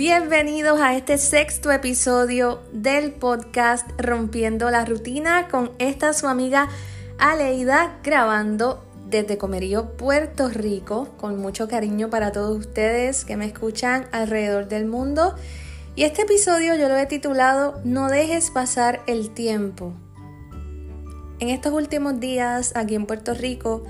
Bienvenidos a este sexto episodio del podcast Rompiendo la Rutina con esta su amiga Aleida grabando desde Comerío, Puerto Rico, con mucho cariño para todos ustedes que me escuchan alrededor del mundo. Y este episodio yo lo he titulado No dejes pasar el tiempo. En estos últimos días aquí en Puerto Rico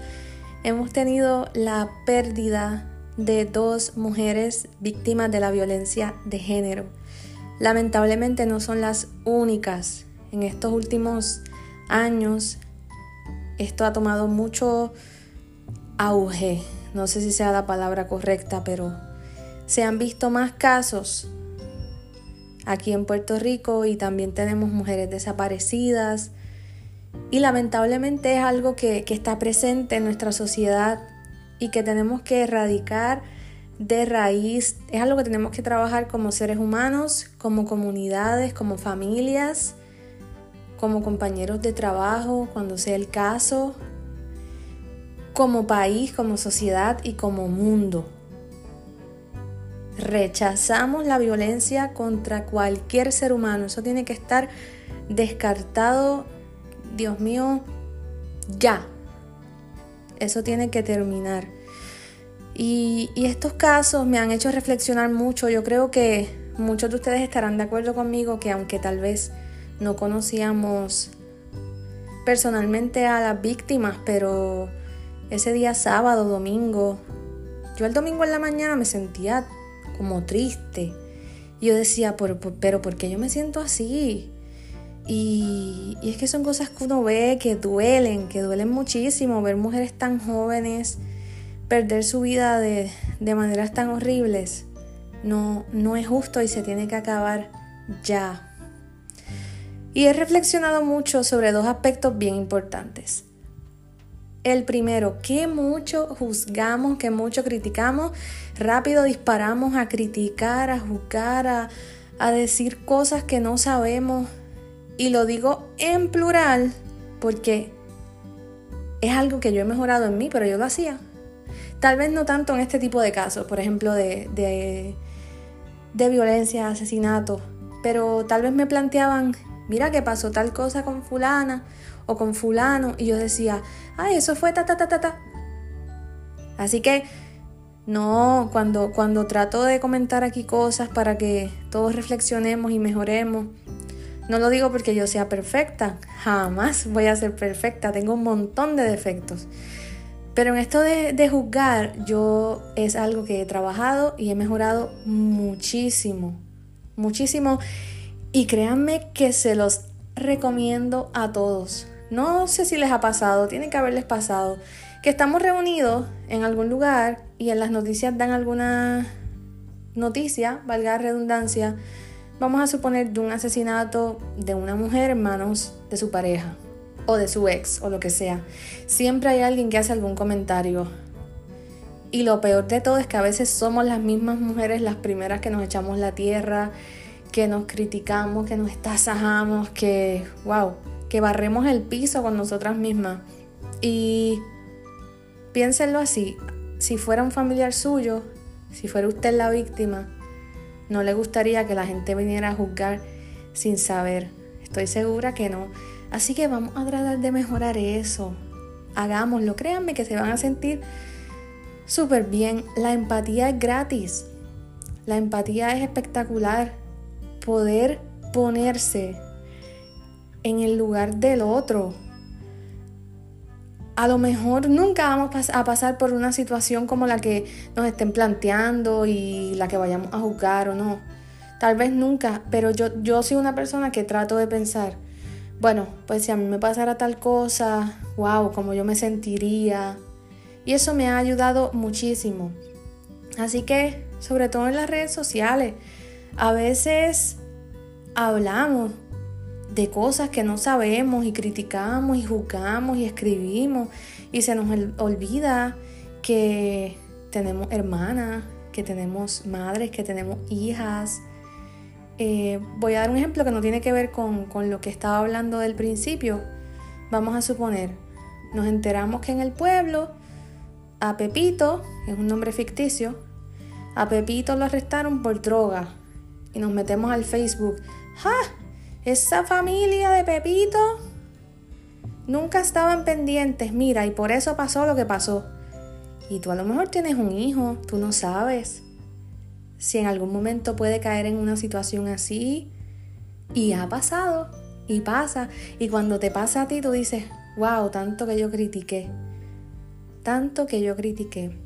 hemos tenido la pérdida de dos mujeres víctimas de la violencia de género. Lamentablemente no son las únicas. En estos últimos años esto ha tomado mucho auge. No sé si sea la palabra correcta, pero se han visto más casos aquí en Puerto Rico y también tenemos mujeres desaparecidas. Y lamentablemente es algo que, que está presente en nuestra sociedad y que tenemos que erradicar de raíz. Es algo que tenemos que trabajar como seres humanos, como comunidades, como familias, como compañeros de trabajo, cuando sea el caso, como país, como sociedad y como mundo. Rechazamos la violencia contra cualquier ser humano. Eso tiene que estar descartado, Dios mío, ya. Eso tiene que terminar. Y, estos casos me han hecho reflexionar mucho. Yo creo que muchos de ustedes estarán de acuerdo conmigo que aunque tal vez no conocíamos personalmente a las víctimas, pero ese día sábado, domingo, yo el domingo en la mañana me sentía como triste. Y yo decía, pero, pero ¿por qué yo me siento así? Y, es que son cosas que uno ve que duelen, que duelen muchísimo, ver mujeres tan jóvenes perder su vida de, de maneras tan horribles. No, no es justo y se tiene que acabar ya. Y he reflexionado mucho sobre dos aspectos bien importantes. El primero, que mucho juzgamos, que mucho criticamos, rápido disparamos a criticar, a juzgar, a, a decir cosas que no sabemos y lo digo en plural porque es algo que yo he mejorado en mí, pero yo lo hacía. Tal vez no tanto en este tipo de casos, por ejemplo, de, de, de violencia, asesinato, pero tal vez me planteaban, mira que pasó tal cosa con fulana o con fulano, y yo decía, ay, eso fue ta, ta, ta, ta, ta. Así que no, cuando, cuando trato de comentar aquí cosas para que todos reflexionemos y mejoremos, no lo digo porque yo sea perfecta, jamás voy a ser perfecta, tengo un montón de defectos. Pero en esto de, juzgar, yo es algo que he trabajado y he mejorado muchísimo, muchísimo. Y créanme que se los recomiendo a todos. No sé si les ha pasado, tiene que haberles pasado, que estamos reunidos en algún lugar y en las noticias dan alguna noticia, valga la redundancia, vamos a suponer de un asesinato de una mujer en manos de su pareja o de su ex o lo que sea. Siempre hay alguien que hace algún comentario. Y lo peor de todo es que a veces somos las mismas mujeres las primeras que nos echamos la tierra, que nos criticamos, que nos estasajamos, que, wow, que barremos el piso con nosotras mismas. Y piénsenlo así, si fuera un familiar suyo, si fuera usted la víctima, no le gustaría que la gente viniera a juzgar sin saber. Estoy segura que no. Así que vamos a tratar de mejorar eso. Hagámoslo. Créanme que se van a sentir súper bien. La empatía es gratis. La empatía es espectacular. Poder ponerse en el lugar del otro a lo mejor nunca vamos a pasar por una situación como la que nos estén planteando y la que vayamos a juzgar o no. Tal vez nunca, pero yo, yo soy una persona que trato de pensar, bueno, pues si a mí me pasara tal cosa, wow, como yo me sentiría. Y eso me ha ayudado muchísimo. Así que, sobre todo en las redes sociales, a veces hablamos de cosas que no sabemos y criticamos y juzgamos y escribimos y se nos olvida que tenemos hermanas, que tenemos madres, que tenemos hijas. Eh, voy a dar un ejemplo que no tiene que ver con, con lo que estaba hablando del principio. Vamos a suponer, nos enteramos que en el pueblo a Pepito, es un nombre ficticio, a Pepito lo arrestaron por droga y nos metemos al Facebook. ¡Ja! Esa familia de Pepito nunca estaban pendientes, mira, y por eso pasó lo que pasó. Y tú a lo mejor tienes un hijo, tú no sabes si en algún momento puede caer en una situación así. Y ha pasado, y pasa. Y cuando te pasa a ti, tú dices, wow, tanto que yo critiqué. Tanto que yo critiqué.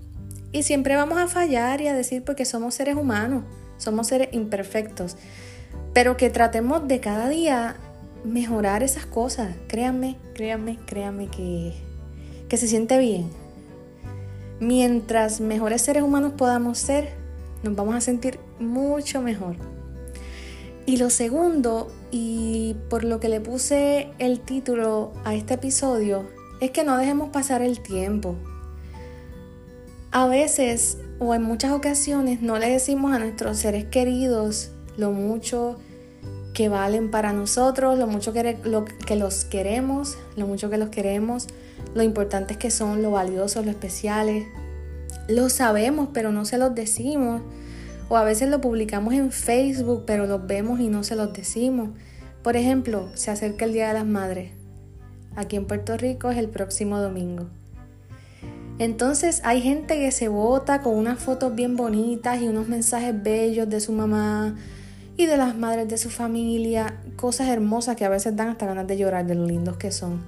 Y siempre vamos a fallar y a decir porque somos seres humanos, somos seres imperfectos. Pero que tratemos de cada día mejorar esas cosas. Créanme, créanme, créanme que, que se siente bien mientras mejores seres humanos podamos ser, nos vamos a sentir mucho mejor. Y lo segundo, y por lo que le puse el título a este episodio, es que no dejemos pasar el tiempo. A veces o en muchas ocasiones no le decimos a nuestros seres queridos lo mucho que valen para nosotros, lo mucho que, los queremos, lo mucho que los queremos, lo importantes que son, lo valiosos, lo especiales. Lo sabemos, pero no se los decimos. O a veces lo publicamos en Facebook, pero los vemos y no se los decimos. Por ejemplo, se acerca el Día de las Madres. Aquí en Puerto Rico es el próximo domingo. Entonces hay gente que se vota con unas fotos bien bonitas y unos mensajes bellos de su mamá y de las madres de su familia, cosas hermosas que a veces dan hasta ganas de llorar de lo lindos que son.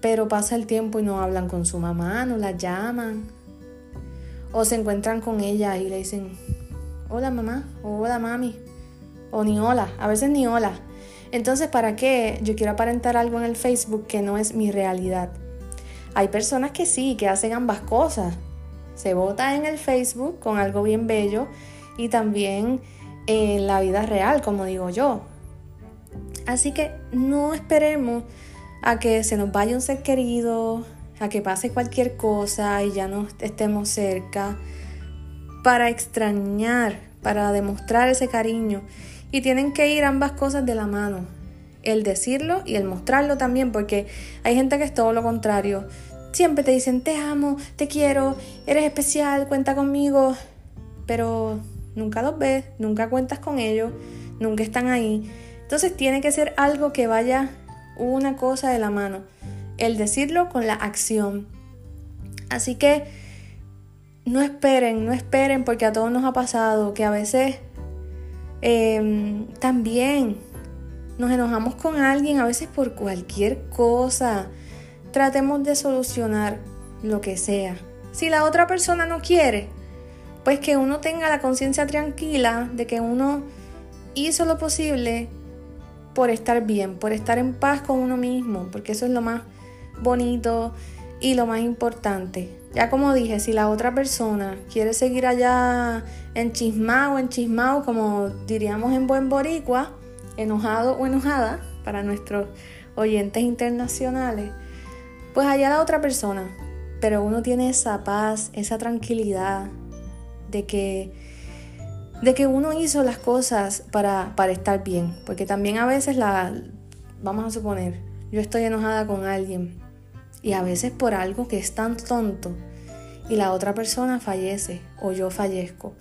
Pero pasa el tiempo y no hablan con su mamá, no la llaman. O se encuentran con ella y le dicen, hola mamá, o hola mami, o ni hola, a veces ni hola. Entonces, ¿para qué yo quiero aparentar algo en el Facebook que no es mi realidad? Hay personas que sí, que hacen ambas cosas. Se vota en el Facebook con algo bien bello y también en la vida real, como digo yo. Así que no esperemos a que se nos vaya un ser querido, a que pase cualquier cosa y ya no estemos cerca, para extrañar, para demostrar ese cariño. Y tienen que ir ambas cosas de la mano, el decirlo y el mostrarlo también, porque hay gente que es todo lo contrario. Siempre te dicen, te amo, te quiero, eres especial, cuenta conmigo, pero nunca los ves, nunca cuentas con ellos, nunca están ahí. Entonces tiene que ser algo que vaya una cosa de la mano, el decirlo con la acción. Así que no esperen, no esperen porque a todos nos ha pasado que a veces em, también nos enojamos con alguien, a veces por cualquier cosa. Tratemos de solucionar lo que sea. Si la otra persona no quiere, pues que uno tenga la conciencia tranquila de que uno hizo lo posible por estar bien, por estar en paz con uno mismo, porque eso es lo más bonito y lo más importante. Ya como dije, si la otra persona quiere seguir allá en chismao, en chismao, como diríamos en buen boricua, enojado o enojada para nuestros oyentes internacionales, pues allá la otra persona. Pero uno tiene esa paz, esa tranquilidad de que de que uno hizo las cosas para, para estar bien. Porque también a veces la, vamos a suponer, yo estoy enojada con alguien y a veces por algo que es tan tonto y la otra persona fallece o yo fallezco.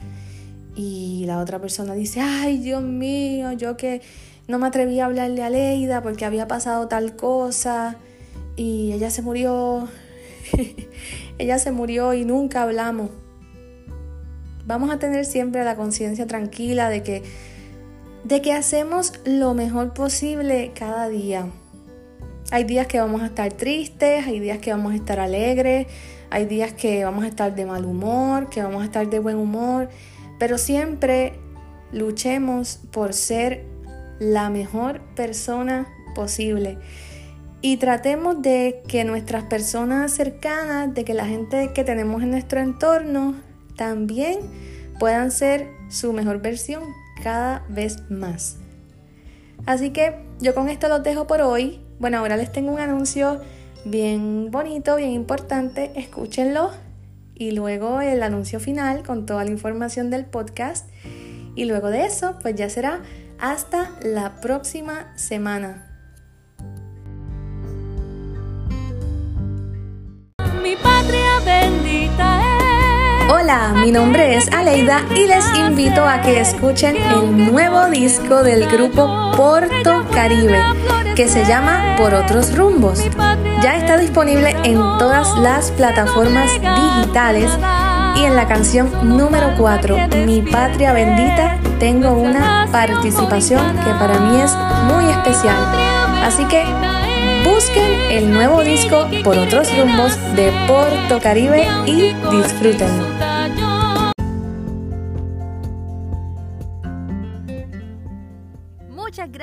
Y la otra persona dice, ay Dios mío, yo que no me atreví a hablarle a Leida porque había pasado tal cosa y ella se murió, ella se murió y nunca hablamos vamos a tener siempre la conciencia tranquila de que, de que hacemos lo mejor posible cada día. Hay días que vamos a estar tristes, hay días que vamos a estar alegres, hay días que vamos a estar de mal humor, que vamos a estar de buen humor, pero siempre luchemos por ser la mejor persona posible. Y tratemos de que nuestras personas cercanas, de que la gente que tenemos en nuestro entorno también puedan ser su mejor versión cada vez más. Así que yo con esto los dejo por hoy. Bueno, ahora les tengo un anuncio bien bonito, bien importante. Escúchenlo. Y luego el anuncio final con toda la información del podcast. Y luego de eso, pues ya será hasta la próxima semana. Mi patria bendita Hola, mi nombre es Aleida y les invito a que escuchen el nuevo disco del grupo Porto Caribe que se llama Por otros rumbos. Ya está disponible en todas las plataformas digitales y en la canción número 4, Mi Patria Bendita, tengo una participación que para mí es muy especial. Así que busquen el nuevo disco por otros rumbos de Porto Caribe y disfrútenlo.